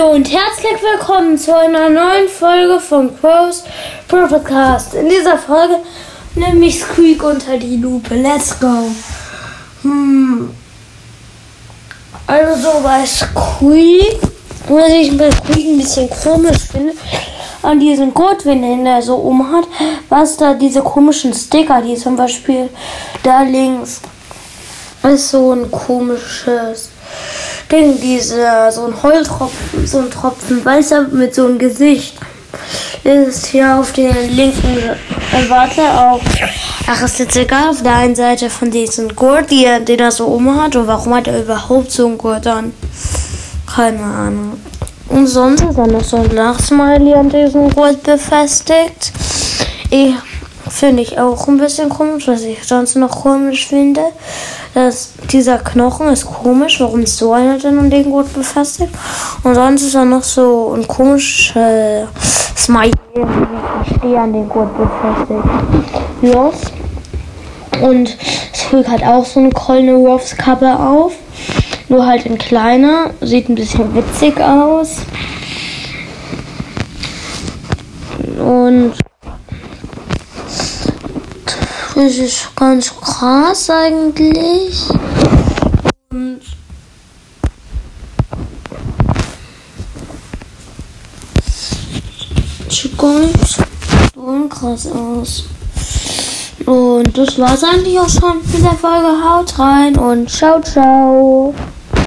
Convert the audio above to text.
Hallo und herzlich willkommen zu einer neuen Folge von Crows Pro Podcast. In dieser Folge nehme ich Squeak unter die Lupe. Let's go. Hm. Also bei Squeak, was ich bei Squeak ein bisschen komisch finde, an diesen Gurtwind, den er so um hat, was da diese komischen Sticker, die zum Beispiel da links ist so ein komisches Ding, dieser, so ein Heultropfen, so ein Tropfen weißer mit so einem Gesicht. Ist hier auf den linken, äh, warte, auch. Ach, ist jetzt egal, auf der einen Seite von diesem Gurt, die, den er so um hat. Und warum hat er überhaupt so einen Gurt an? Keine Ahnung. Und sonst ist dann noch so ein Lachsmiley an diesem Gurt befestigt. Ich finde ich auch ein bisschen komisch, was ich sonst noch komisch finde. Dass dieser Knochen ist komisch, warum ist so einer denn an den Gurt befestigt? Und sonst ist er noch so ein komischer Smiley, ich verstehe an den Gurt befestigt. Los. Und Squeak hat auch so eine Colonel Ruffs Kappe auf. Nur halt in kleiner. Sieht ein bisschen witzig aus. Und ist ganz krass eigentlich. Und sieht ganz krass aus. Und das war's eigentlich auch schon mit der Folge. Haut rein und ciao, ciao.